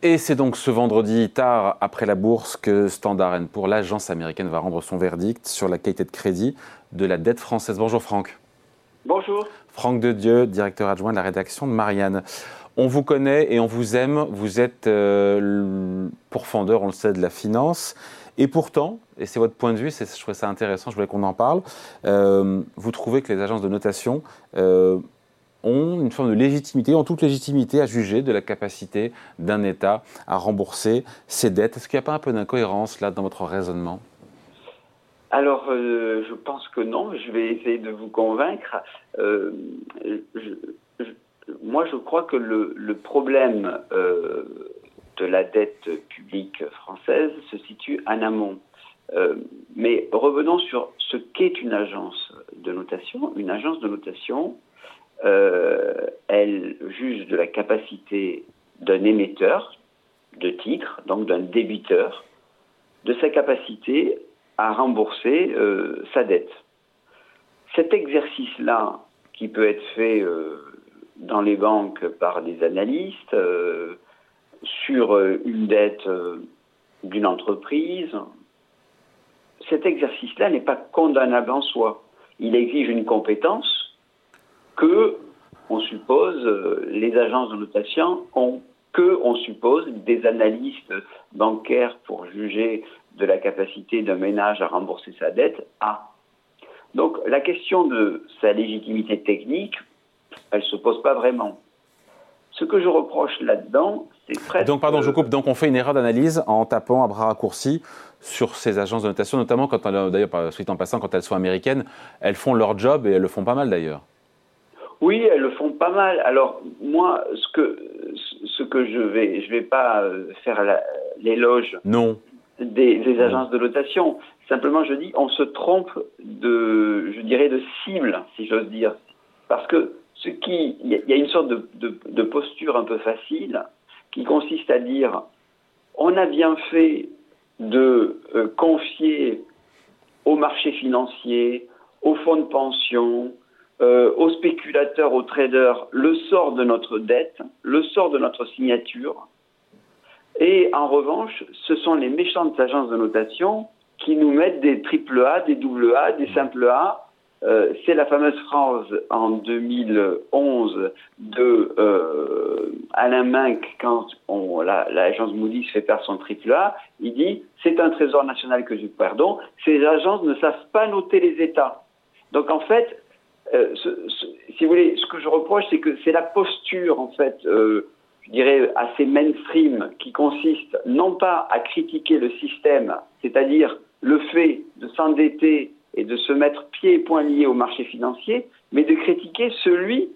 Et c'est donc ce vendredi tard après la bourse que Standard Poor's, l'agence américaine, va rendre son verdict sur la qualité de crédit de la dette française. Bonjour Franck. Bonjour. Franck de Dieu, directeur adjoint de la rédaction de Marianne. On vous connaît et on vous aime. Vous êtes euh, pourfendeur, on le sait, de la finance. Et pourtant, et c'est votre point de vue, je trouvais ça intéressant, je voulais qu'on en parle, euh, vous trouvez que les agences de notation euh, ont une forme de légitimité, ont toute légitimité à juger de la capacité d'un État à rembourser ses dettes. Est-ce qu'il n'y a pas un peu d'incohérence là dans votre raisonnement? Alors, euh, je pense que non. Je vais essayer de vous convaincre. Euh, moi, je crois que le, problème euh, de la dette publique française se situe en amont. mais revenons sur ce qu'est une agence de notation. Une agence de notation, elle juge de la capacité d'un émetteur de titres, donc d'un débiteur, de sa capacité à rembourser euh, sa dette. Cet exercice-là, qui peut être fait euh, dans les banques par des analystes, sur une dette d'une entreprise, cet exercice-là n'est pas condamnable en soi. Il exige une compétence que, on suppose, euh, les agences de notation ont, que, on suppose, des analystes bancaires pour juger de la capacité d'un ménage à rembourser sa dette a. Donc la question de sa légitimité technique, elle ne se pose pas vraiment. Ce que je reproche là-dedans, c'est presque... Donc, pardon, je coupe. Donc, on fait une erreur d'analyse en tapant à bras raccourcis sur ces agences de notation, notamment quand, d'ailleurs, suite en passant, quand elles sont américaines, elles font leur job et elles le font pas mal d'ailleurs. Oui, elles le font pas mal. Alors moi, ce que ce que je vais, je vais pas euh, faire l'éloge non. Des, agences de notation. Simplement, je dis, on se trompe de, je dirais, de cible, si j'ose dire, parce que ce qui, il y, a une sorte de, de, posture un peu facile qui consiste à dire, on a bien fait de euh, confier au marché financier, aux fonds de pension, euh, aux spéculateurs, aux traders, le sort de notre dette, le sort de notre signature. Et en revanche, ce sont les méchantes agences de notation qui nous mettent des triple A, des double A, des simple A. Euh, c'est la fameuse phrase en 2011 de euh, Alain Minck quand l'agence Moody's fait perdre son triple A. Il dit c'est un trésor national que je perdons. Ces agences ne savent pas noter les États. Donc en fait, euh, si vous voulez, ce que je reproche, c'est que c'est la posture, en fait, euh, je dirais, assez mainstream, qui consiste non pas à critiquer le système, c'est-à-dire le fait de s'endetter et de se mettre pieds et poings liés au marché financier, mais de critiquer celui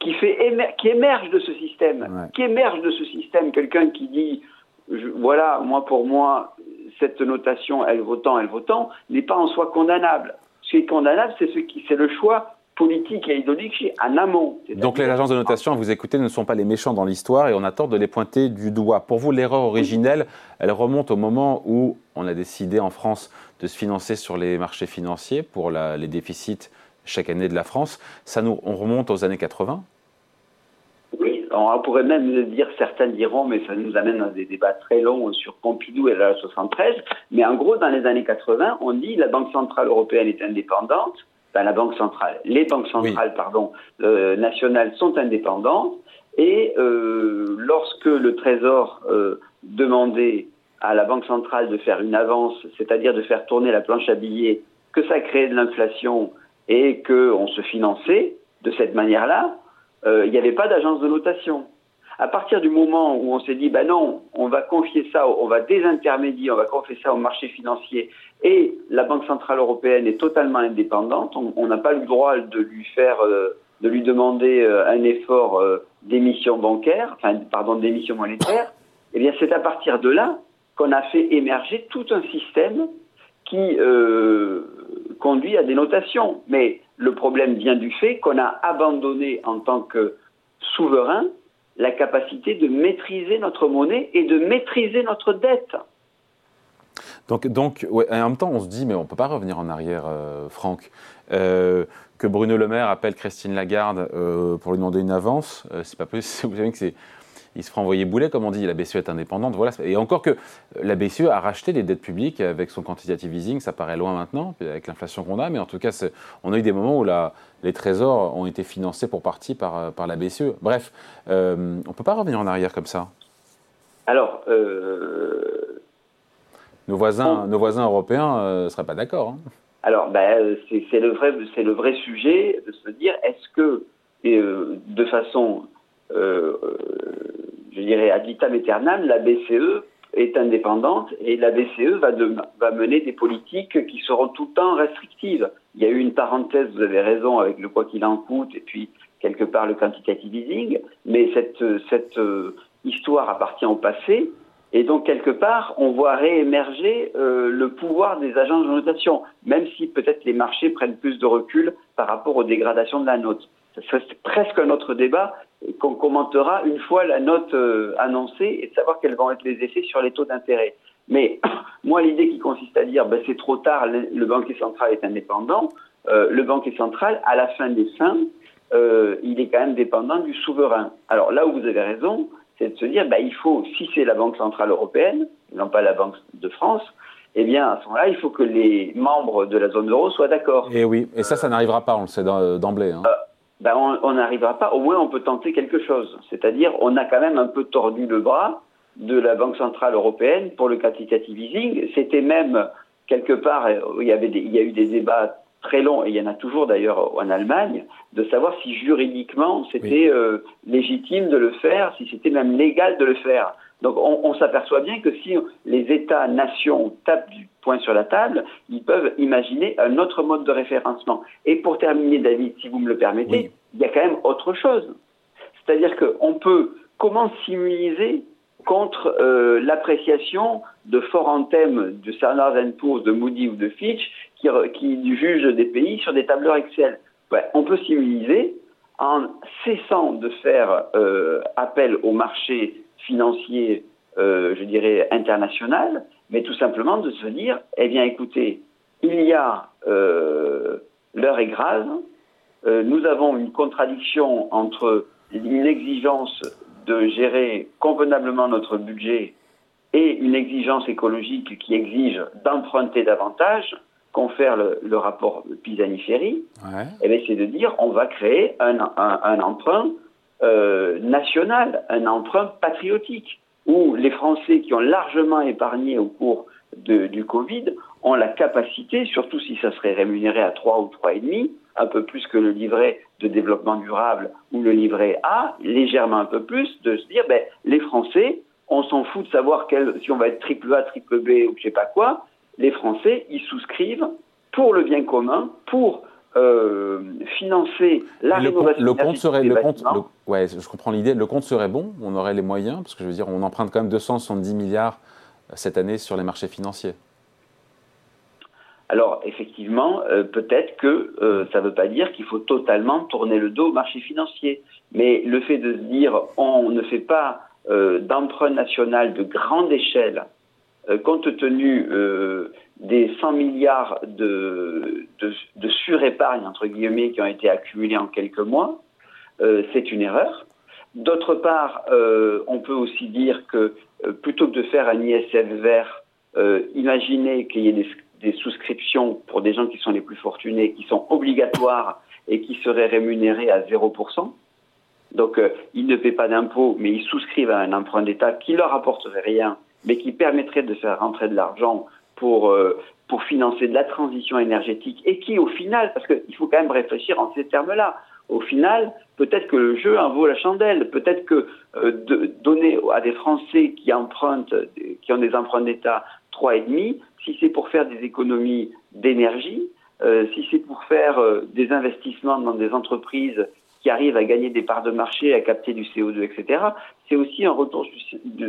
qui, fait qui émerge de ce système, qui émerge de ce système, quelqu'un qui dit, voilà, moi pour moi, cette notation, elle vaut tant, elle vaut tant, n'est pas en soi condamnable. Ce qui est condamnable, c'est ce le choix politique et idéologique en amont. Donc les agences de notation, à vous écouter, ne sont pas les méchants dans l'histoire et on a tort de les pointer du doigt. Pour vous, l'erreur originelle, elle remonte au moment où on a décidé en France de se financer sur les marchés financiers pour les déficits chaque année de la France. Ça nous, on remonte aux années 80 Oui, on pourrait même dire, certains diront, mais ça nous amène à des débats très longs sur Pompidou et la 73. Mais en gros, dans les années 80, on dit la Banque Centrale Européenne est indépendante la banque centrale, les banques centrales pardon, euh, nationales sont indépendantes et euh, lorsque le Trésor euh, demandait à la banque centrale de faire une avance, c'est-à-dire de faire tourner la planche à billets, que ça créait de l'inflation et qu'on se finançait de cette manière-là, il n'y avait pas d'agence de notation. À partir du moment où on s'est dit, ben non, on va confier ça, on va désintermédier, on va confier ça au marché financier, et la Banque centrale européenne est totalement indépendante, on n'a pas le droit de lui faire, euh, de lui demander euh, un effort euh, d'émission bancaire, enfin, pardon, d'émission monétaire. Eh bien, c'est à partir de là qu'on a fait émerger tout un système qui conduit à des notations. Mais le problème vient du fait qu'on a abandonné en tant que souverain la capacité de maîtriser notre monnaie et de maîtriser notre dette. Donc, donc en même temps, on se dit, mais on ne peut pas revenir en arrière, euh, Franck. Euh, que Bruno Le Maire appelle Christine Lagarde euh, pour lui demander une avance, c'est pas plus. Vous savez que c'est il se fera envoyer boulet, comme on dit. La BCE est indépendante. Voilà. Et encore que la BCE a racheté des dettes publiques avec son quantitative easing, ça paraît loin maintenant, avec l'inflation qu'on a, mais en tout cas, on a eu des moments où la, les trésors ont été financés pour partie par, par la BCE. Bref, on ne peut pas revenir en arrière comme ça. Alors, nos voisins, nos voisins européens ne seraient pas d'accord. Hein. Alors, ben, c'est le, vrai, le vrai sujet de se dire est-ce que, euh, de façon, euh, je dirais, ad vitam aeternam, la BCE est indépendante et la BCE va, mener des politiques qui seront tout le temps restrictives. Il y a eu une parenthèse, vous avez raison, avec le quoi qu'il en coûte et puis quelque part le quantitative easing, mais cette, cette euh, histoire appartient au passé et donc, quelque part, on voit réémerger euh, le pouvoir des agences de notation, même si peut-être les marchés prennent plus de recul par rapport aux dégradations de la note. C'est presque un autre débat qu'on commentera une fois la note euh, annoncée et de savoir quels vont être les effets sur les taux d'intérêt. Mais moi, l'idée qui consiste à dire ben, c'est trop tard, le, banquier central est indépendant, euh, le banquier central, à la fin des fins, euh, il est quand même dépendant du souverain. Alors là où vous avez raison, c'est de se dire, bah, il faut, si c'est la Banque Centrale Européenne, non pas la Banque de France, eh bien, à ce moment-là, il faut que les membres de la zone euro soient d'accord. Et oui, et ça, ça n'arrivera pas, on le sait d'emblée. Hein. Euh, ben, on n'arrivera pas, au moins on peut tenter quelque chose. C'est-à-dire, on a quand même un peu tordu le bras de la Banque Centrale Européenne pour le quantitative easing. C'était même, quelque part, il y, il y a eu des débats très long, et il y en a toujours d'ailleurs en Allemagne, de savoir si juridiquement c'était euh, légitime de le faire, si c'était même légal de le faire. Donc on, s'aperçoit bien que si les États-nations tapent du poing sur la table, ils peuvent imaginer un autre mode de référencement. Et pour terminer, David, si vous me le permettez, il y a quand même autre chose. C'est-à-dire qu'on peut, comment simuliser contre euh, l'appréciation de forts anthèmes de Standard Poor's, de Moody ou de Fitch qui, qui jugent des pays sur des tableurs Excel? On peut simuliser en cessant de faire euh, appel au marché financier, euh, je dirais, international, mais tout simplement de se dire, eh bien écoutez, il y a, l'heure est grave, nous avons une contradiction entre une exigence de gérer convenablement notre budget et une exigence écologique qui exige d'emprunter davantage, confère le, le rapport Pisani-Ferry, ouais. Eh c'est de dire on va créer un, un, emprunt euh, national, un emprunt patriotique, où les Français qui ont largement épargné au cours de, du Covid ont la capacité, surtout si ça serait rémunéré à 3 ou 3,5, un peu plus que le livret de développement durable ou le livret A, légèrement un peu plus, de se dire, ben, les Français, on s'en fout de savoir quel, si on va être triple A, triple B ou je sais pas quoi, les Français, ils souscrivent pour le bien commun, pour euh, financer la le rénovation le compte serait le compte ouais je comprends l'idée. Le compte serait bon? On aurait les moyens? Parce que je veux dire on emprunte quand même 270 milliards cette année sur les marchés financiers. Alors effectivement, euh, peut-être que euh, ça ne veut pas dire qu'il faut totalement tourner le dos au marché financier. Mais le fait de se dire on ne fait pas euh, d'emprunt national de grande échelle, compte tenu des 100 milliards de, de, surépargne, entre guillemets, qui ont été accumulés en quelques mois, c'est une erreur. D'autre part, on peut aussi dire que plutôt que de faire un ISF vert, imaginez qu'il y ait des souscriptions pour des gens qui sont les plus fortunés, qui sont obligatoires et qui seraient rémunérés à 0%. Donc, euh, ils ne paient pas d'impôts, mais ils souscrivent à un emprunt d'État qui leur apporterait rien, mais qui permettrait de faire rentrer de l'argent pour, euh, pour financer de la transition énergétique et qui, au final, parce qu'il faut quand même réfléchir en ces termes-là, au final, peut-être que le jeu en vaut la chandelle. Peut-être que euh, de donner à des Français qui empruntent, qui ont des emprunts d'État 3,5, si c'est pour faire des économies d'énergie, euh, si c'est pour faire euh, des investissements dans des entreprises qui arrivent à gagner des parts de marché, à capter du CO2, etc., c'est aussi un retour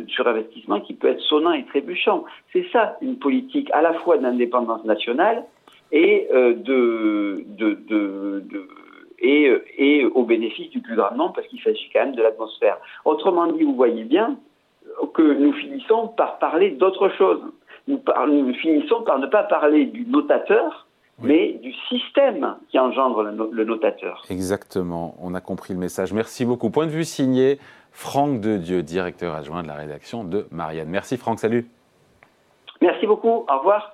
sur investissement qui peut être sonnant et trébuchant. C'est ça une politique à la fois d'indépendance nationale et euh, de, de, de, et, et, au bénéfice du plus grand nombre parce qu'il s'agit quand même de l'atmosphère. Autrement dit, vous voyez bien que nous finissons par parler d'autre chose nous, finissons par ne pas parler du notateur, mais du système qui engendre le, notateur. Exactement, on a compris le message. Merci beaucoup. Point de vue signé Franck De Dieu, directeur adjoint de la rédaction de Marianne. Merci Franck, salut. Merci beaucoup, au revoir.